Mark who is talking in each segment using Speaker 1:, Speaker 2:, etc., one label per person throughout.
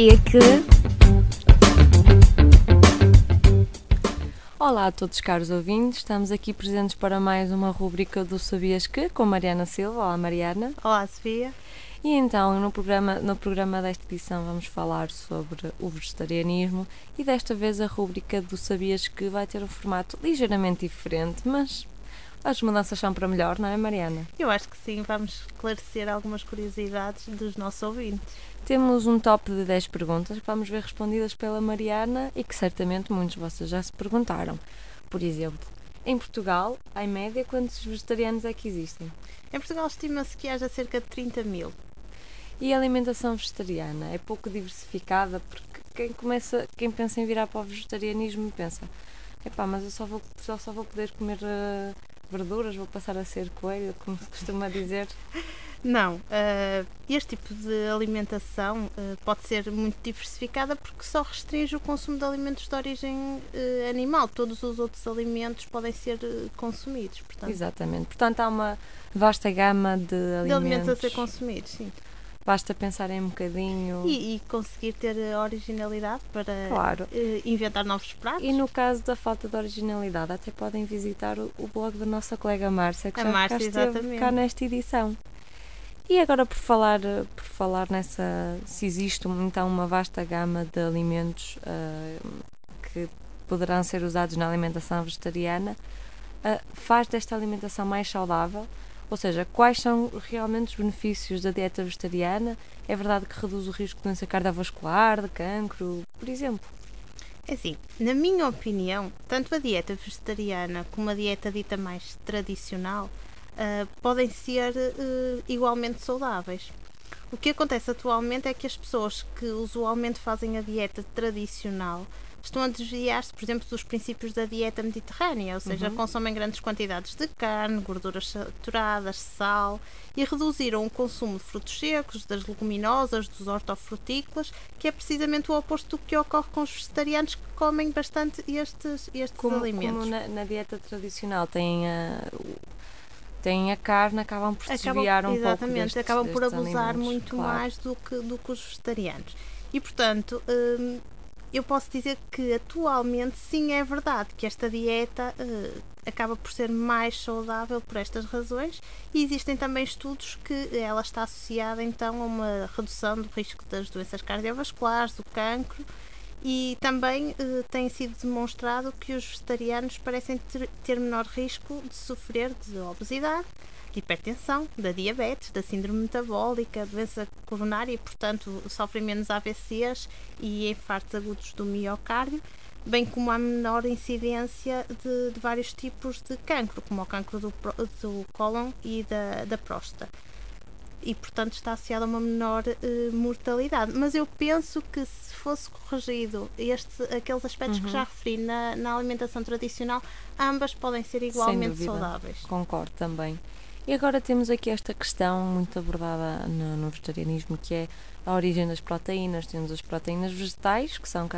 Speaker 1: sabia que.
Speaker 2: Olá a todos, caros ouvintes. Estamos aqui presentes para mais uma rubrica do Sabias Que, com Mariana Silva. Olá, Mariana.
Speaker 3: Olá, Sofia.
Speaker 2: E então, no programa, no programa desta edição, vamos falar sobre o vegetarianismo e desta vez a rubrica do Sabias Que vai ter um formato ligeiramente diferente, mas as mudanças são para melhor, não é, Mariana?
Speaker 3: Eu acho que sim, vamos esclarecer algumas curiosidades dos nossos ouvintes.
Speaker 2: Temos um top de 10 perguntas que vamos ver respondidas pela Mariana e que certamente muitos de vocês já se perguntaram. Por exemplo, em Portugal, em média, quantos vegetarianos é que existem?
Speaker 3: Em Portugal estima-se que haja cerca de 30 mil.
Speaker 2: E a alimentação vegetariana é pouco diversificada porque quem começa, quem pensa em virar para o vegetarianismo pensa, epá, mas eu só vou, só, só vou poder comer uh, verduras, vou passar a ser coelho, como se costuma dizer.
Speaker 3: Não, uh, este tipo de alimentação uh, pode ser muito diversificada porque só restringe o consumo de alimentos de origem uh, animal. Todos os outros alimentos podem ser consumidos.
Speaker 2: Portanto, Exatamente. Portanto, há uma vasta gama de alimentos.
Speaker 3: De alimentos a ser consumidos, sim.
Speaker 2: Basta pensar em um bocadinho.
Speaker 3: E, e conseguir ter originalidade para
Speaker 2: claro.
Speaker 3: inventar novos pratos.
Speaker 2: E no caso da falta de originalidade, até podem visitar o, o blog da nossa colega Márcia, que
Speaker 3: a
Speaker 2: já
Speaker 3: Márcia,
Speaker 2: cá esteve
Speaker 3: exatamente.
Speaker 2: cá nesta edição. E agora por falar, por falar nessa, se existe então uma vasta gama de alimentos uh, que poderão ser usados na alimentação vegetariana, uh, faz desta alimentação mais saudável? Ou seja, quais são realmente os benefícios da dieta vegetariana? É verdade que reduz o risco de doença cardiovascular, de cancro, por exemplo?
Speaker 3: É assim, na minha opinião, tanto a dieta vegetariana como a dieta dita mais tradicional uh, podem ser uh, igualmente saudáveis. O que acontece atualmente é que as pessoas que usualmente fazem a dieta tradicional estão a desviar-se, por exemplo, dos princípios da dieta mediterrânea, ou seja, uhum. consomem grandes quantidades de carne, gorduras saturadas, sal e reduziram o consumo de frutos secos, das leguminosas, dos hortofrutícolas, que é precisamente o oposto do que ocorre com os vegetarianos que comem bastante estes, estes
Speaker 2: como,
Speaker 3: alimentos.
Speaker 2: Como na, na, dieta tradicional tem a. Tem a carne, acabam por se desviar um
Speaker 3: exatamente,
Speaker 2: pouco Exatamente,
Speaker 3: acabam por
Speaker 2: abusar
Speaker 3: alimentos, muito
Speaker 2: claro.
Speaker 3: mais do que, do que os vegetarianos. E, portanto, hum, eu posso dizer que atualmente sim é verdade que esta dieta uh, acaba por ser mais saudável por estas razões e existem também estudos que ela está associada então a uma redução do risco das doenças cardiovasculares, do cancro e também uh, tem sido demonstrado que os vegetarianos parecem ter, ter menor risco de sofrer de obesidade de hipertensão, da diabetes, da síndrome metabólica, doença coronária e, portanto, sofrem menos AVCs e infartos agudos do miocárdio, bem como a menor incidência de, de vários tipos de cancro, como o cancro do, do cólon e da, da próstata e portanto está associado a uma menor uh, mortalidade. Mas eu penso que se fosse corrigido este, aqueles aspectos uhum. que já referi na, na alimentação tradicional, ambas podem ser igualmente saudáveis.
Speaker 2: Concordo também. E agora temos aqui esta questão muito abordada no, no, vegetarianismo, que é a origem das proteínas. Temos as proteínas vegetais que são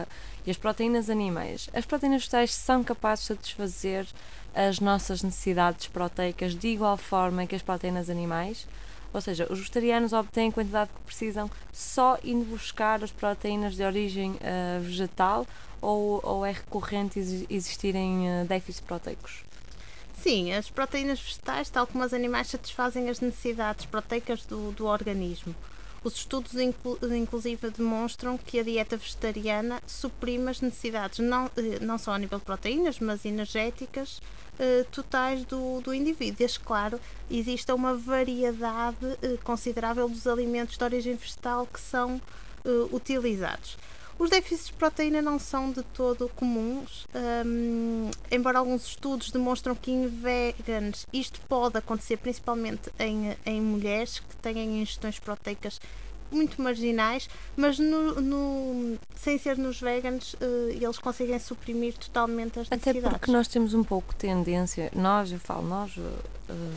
Speaker 2: e as proteínas animais. As proteínas vegetais são capazes de satisfazer as nossas necessidades proteicas de igual forma que as proteínas animais? Ou seja, os vegetarianos obtêm a quantidade que precisam só indo buscar as proteínas de origem uh, vegetal ou, ou, é recorrente existirem uh, déficits proteicos?
Speaker 3: Sim, as proteínas vegetais, tal como as animais, satisfazem as necessidades proteicas do, do organismo. Os estudos, inclu, inclusive, demonstram que a dieta vegetariana suprime as necessidades, não, eh, não só a nível de proteínas, mas energéticas eh, totais do, do indivíduo. Desde claro, existe uma variedade eh, considerável dos alimentos de origem vegetal que são eh, utilizados. Os déficits de proteína não são de todo comuns, um, embora alguns estudos demonstram que em veganos isto pode acontecer principalmente em, em mulheres que têm ingestões proteicas muito marginais, mas no, no, sem ser nos veganos, uh, eles conseguem suprimir totalmente as necessidades.
Speaker 2: Até porque nós temos um pouco tendência, nós, eu falo nós, uh,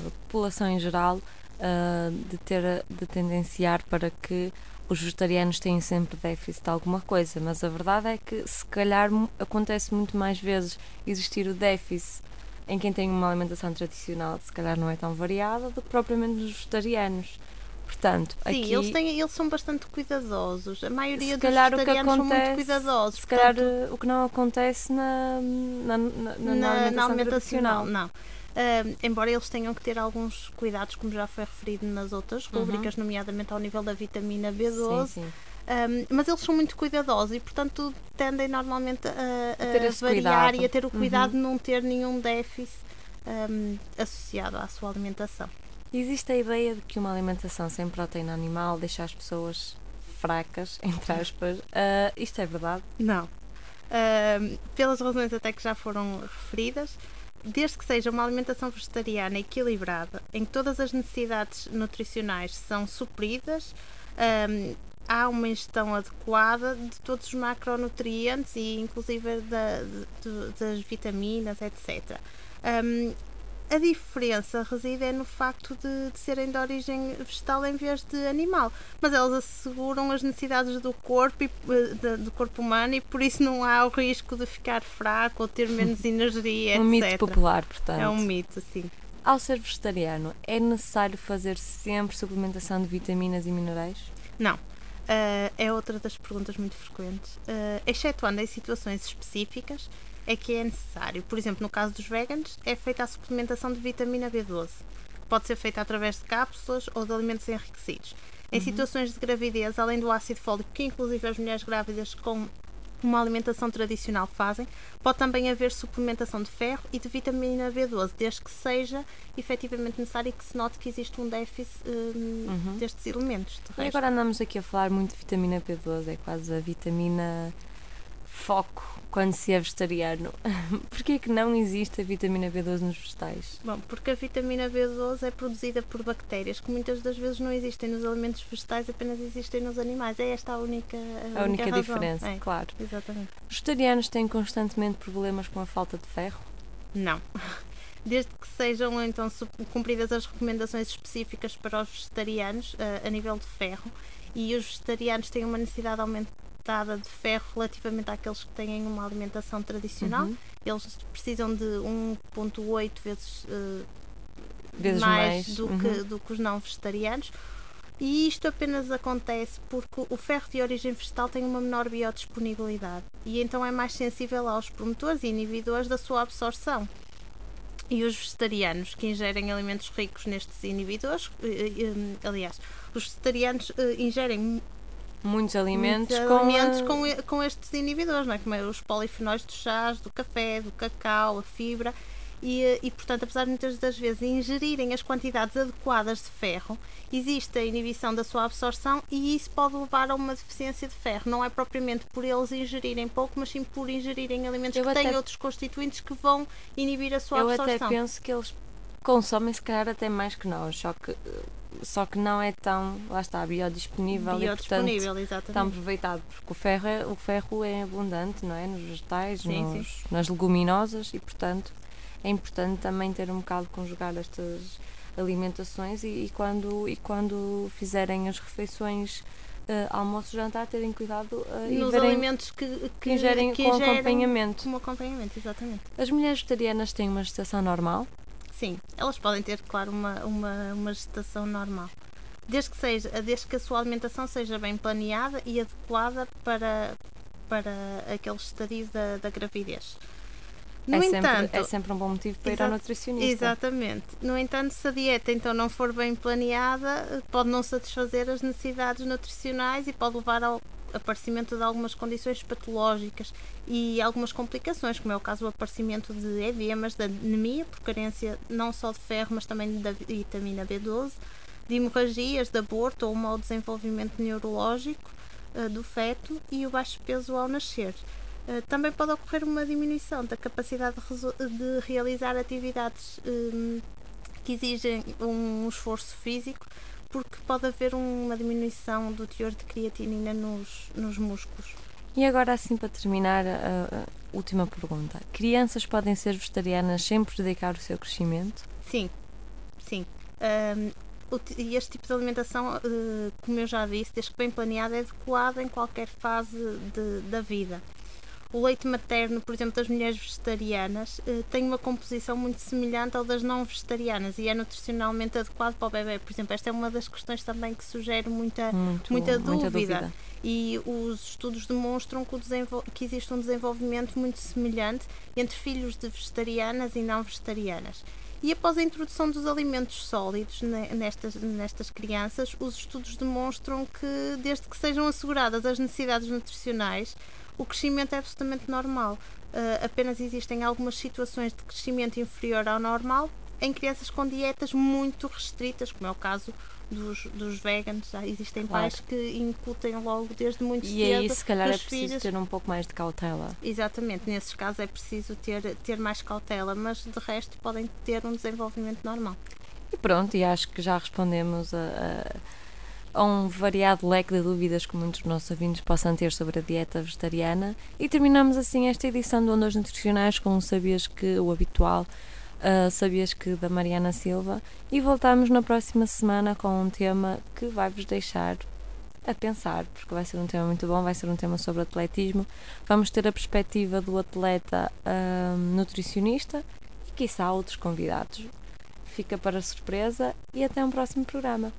Speaker 2: a população em geral, uh, de, ter, de tendenciar para que os vegetarianos têm sempre déficit de alguma coisa, mas a verdade é que se calhar acontece muito mais vezes existir o déficit em quem tem uma alimentação tradicional, se calhar não é tão variada, do que propriamente nos vegetarianos. Portanto,
Speaker 3: Sim,
Speaker 2: aqui,
Speaker 3: eles, têm, eles são bastante cuidadosos. A maioria
Speaker 2: se
Speaker 3: dos
Speaker 2: calhar
Speaker 3: vegetarianos são muito
Speaker 2: acontece,
Speaker 3: cuidadosos.
Speaker 2: se calhar
Speaker 3: portanto,
Speaker 2: eh, o que não acontece na, na, na, na,
Speaker 3: na,
Speaker 2: alimentação,
Speaker 3: alimentação
Speaker 2: tradicional.
Speaker 3: não. Ah, embora eles tenham que ter alguns cuidados, como já foi referido nas outras
Speaker 2: Uhum.
Speaker 3: rubricas, nomeadamente ao nível da vitamina B12,
Speaker 2: Sim, sim.
Speaker 3: Um, mas eles são muito cuidadosos e, portanto, tendem normalmente a, a
Speaker 2: esse
Speaker 3: variar
Speaker 2: cuidado.
Speaker 3: e a ter o
Speaker 2: Uhum.
Speaker 3: cuidado de não ter nenhum déficit um, associado à sua alimentação.
Speaker 2: Existe a ideia de que uma alimentação sem proteína animal deixa as pessoas fracas, entre aspas. Ah, isto é verdade?
Speaker 3: Não. Um, pelas razões até que já foram referidas, desde que seja uma alimentação vegetariana equilibrada, em que todas as necessidades nutricionais são supridas, um, há uma ingestão adequada de todos os macronutrientes e inclusive da- de- das vitaminas, etc. Um, a diferença reside é no facto de, de serem de origem vegetal em vez de animal, mas elas asseguram as necessidades do corpo e, eh, da- do corpo humano e por isso não há o risco de ficar fraco ou ter menos energia,
Speaker 2: um
Speaker 3: etc.
Speaker 2: mito popular, portanto.
Speaker 3: É um mito, sim.
Speaker 2: Ao ser vegetariano, é necessário fazer sempre suplementação de vitaminas e minerais?
Speaker 3: Não. Ah, é outra das perguntas muito frequentes. Uh, excetuando em situações específicas, é que é necessário. Por exemplo, no caso dos veganos, é feita a suplementação de vitamina B12, que pode ser feita através de cápsulas ou de alimentos enriquecidos. Em situações de gravidez, além do ácido fólico, que inclusive as mulheres grávidas com uma alimentação tradicional fazem, pode também haver suplementação de ferro e de vitamina B12, desde que seja efetivamente necessário e que se note que existe um déficit hum, destes elementos. De
Speaker 2: E agora andamos aqui a falar muito de vitamina B12, é quase a vitamina foco quando se é vegetariano. Porquê que não existe a vitamina B12 nos vegetais?
Speaker 3: Bom, porque a vitamina B12 é produzida por bactérias que muitas das vezes não existem nos alimentos vegetais, apenas existem nos animais. É esta a única, a
Speaker 2: A única
Speaker 3: razão.
Speaker 2: diferença,
Speaker 3: É,
Speaker 2: claro.
Speaker 3: exatamente.
Speaker 2: Os vegetarianos têm constantemente problemas com a falta de ferro?
Speaker 3: Não. Desde que sejam então cumpridas as recomendações específicas para os vegetarianos eh, a nível de ferro e os vegetarianos têm uma necessidade de ferro relativamente àqueles que têm uma alimentação tradicional.
Speaker 2: Uhum.
Speaker 3: Eles precisam de 1.8 vezes eh,
Speaker 2: Vezes
Speaker 3: mais,
Speaker 2: mais,
Speaker 3: do,
Speaker 2: uhum.
Speaker 3: que, do que os não vegetarianos. E isto apenas acontece porque o ferro de origem vegetal tem uma menor biodisponibilidade e então é mais sensível aos promotores e inibidores da sua absorção. E os vegetarianos que ingerem alimentos ricos nestes inibidores, eh, eh, aliás, os vegetarianos ingerem
Speaker 2: Muitos alimentos,
Speaker 3: muitos
Speaker 2: com,
Speaker 3: alimentos
Speaker 2: a-
Speaker 3: com, com estes inibidores, não é? como é os polifenóis dos chás, do café, do cacau, a fibra. E, e, portanto, apesar de muitas das vezes ingerirem as quantidades adequadas de ferro, existe a inibição da sua absorção e isso pode levar a uma deficiência de ferro. Não é propriamente por eles ingerirem pouco, mas sim por ingerirem alimentos
Speaker 2: Eu
Speaker 3: que têm
Speaker 2: até-
Speaker 3: outros constituintes que vão inibir a sua
Speaker 2: Eu
Speaker 3: absorção.
Speaker 2: até penso que eles consomem se calhar até mais que nós, só que, só que não é tão, lá está, biodisponível, e portanto
Speaker 3: Biodisponível,
Speaker 2: tão
Speaker 3: exatamente.
Speaker 2: aproveitado, porque o ferro, é, o ferro é abundante, não é? Nos vegetais,
Speaker 3: Sim,
Speaker 2: nos- nas leguminosas e portanto é importante também ter um bocado conjugar estas alimentações e, e quando, e quando fizerem as refeições eh, almoço jantar terem cuidado e
Speaker 3: Nos
Speaker 2: verem
Speaker 3: alimentos que, que,
Speaker 2: que ingerem
Speaker 3: que
Speaker 2: com
Speaker 3: ingerem
Speaker 2: acompanhamento.
Speaker 3: Como acompanhamento, exatamente.
Speaker 2: As mulheres vegetarianas têm uma gestação normal?
Speaker 3: Sim, elas podem ter, claro, uma, uma, uma gestação normal. Desde que, seja, desde que a sua alimentação seja bem planeada e adequada para, para aquele estadio da, da gravidez. No
Speaker 2: é, sempre,
Speaker 3: entanto,
Speaker 2: é sempre um bom motivo para ir ao nutricionista.
Speaker 3: Exatamente. No entanto, se a dieta então não for bem planeada, pode não satisfazer as necessidades nutricionais e pode levar ao aparecimento de algumas condições patológicas e algumas complicações, como é o caso do aparecimento de edemas, da anemia, por carência não só de ferro, mas também da vitamina B12, de hemorragias, de aborto ou mau desenvolvimento neurológico eh, do feto e o baixo peso ao nascer. Uh, também pode ocorrer uma diminuição da capacidade de, de realizar atividades hum, que exigem um esforço físico, porque pode haver uma diminuição do teor de creatinina nos, nos músculos.
Speaker 2: E agora, assim, para terminar, a, última pergunta. Crianças podem ser vegetarianas sem prejudicar o seu crescimento?
Speaker 3: Sim, sim. E este tipo de alimentação, eh, como eu já disse, desde que bem planeada, é adequado em qualquer fase de- da vida. O leite materno, por exemplo, das mulheres vegetarianas, uh, tem uma composição muito semelhante ao das não vegetarianas e é nutricionalmente adequado para o bebê. Por exemplo, esta é uma das questões também que sugere muita, muito, muita, dúvida. muita dúvida. E os estudos demonstram que, que existe um desenvolvimento muito semelhante entre filhos de vegetarianas e não vegetarianas. E após a introdução dos alimentos sólidos nestas, nestas crianças, os estudos demonstram que, desde que sejam asseguradas as necessidades nutricionais, o crescimento é absolutamente normal. Uh, apenas existem algumas situações de crescimento inferior ao normal em crianças com dietas muito restritas, como é o caso dos, dos veganos. Já existem claro. pais que incutem logo desde muito
Speaker 2: e
Speaker 3: cedo.
Speaker 2: E aí, se calhar, é
Speaker 3: preciso
Speaker 2: filhos. ter um pouco mais de cautela.
Speaker 3: Exatamente, nesses casos é preciso ter, ter mais cautela, mas de resto podem ter um desenvolvimento normal.
Speaker 2: E pronto, e acho que já respondemos a, a, a um variado leque de dúvidas que muitos dos nossos ouvintes possam ter sobre a dieta vegetariana. E terminamos assim esta edição do Ondas Nutricionais com sabias que o habitual uh, Sabias que da Mariana Silva e voltamos na próxima semana com um tema que vai vos deixar a pensar, porque vai ser um tema muito bom, vai ser um tema sobre atletismo. Vamos ter a perspectiva do atleta uh, nutricionista e quiçá outros convidados. Fica para surpresa e até um próximo programa.